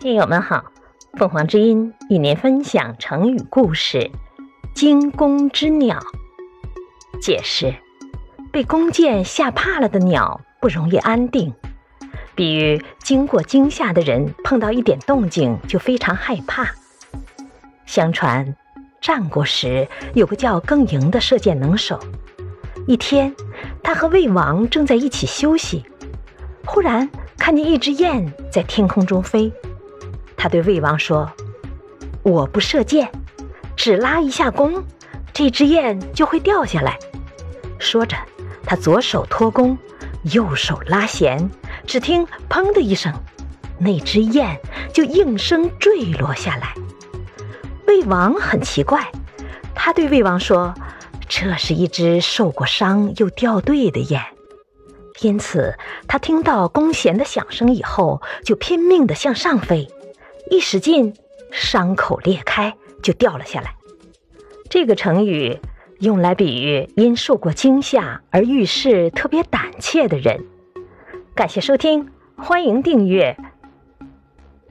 听友们好，凤凰之音与您分享成语故事“惊弓之鸟”。解释：被弓箭吓怕了的鸟不容易安定，比喻经过惊吓的人碰到一点动静就非常害怕。相传，战国时有个叫庚寅的射箭能手，一天，他和魏王正在一起休息，忽然看见一只雁在天空中飞。他对魏王说：“我不射箭，只拉一下弓，这只雁就会掉下来。”说着，他左手托弓，右手拉弦，只听“砰”的一声，那只雁就应声坠落下来。魏王很奇怪，他对魏王说：“这是一只受过伤又掉队的雁。”因此，他听到弓弦的响声以后，就拼命地向上飞。一使劲，伤口裂开，就掉了下来。这个成语用来比喻因受过惊吓而遇事特别胆怯的人。感谢收听，欢迎订阅。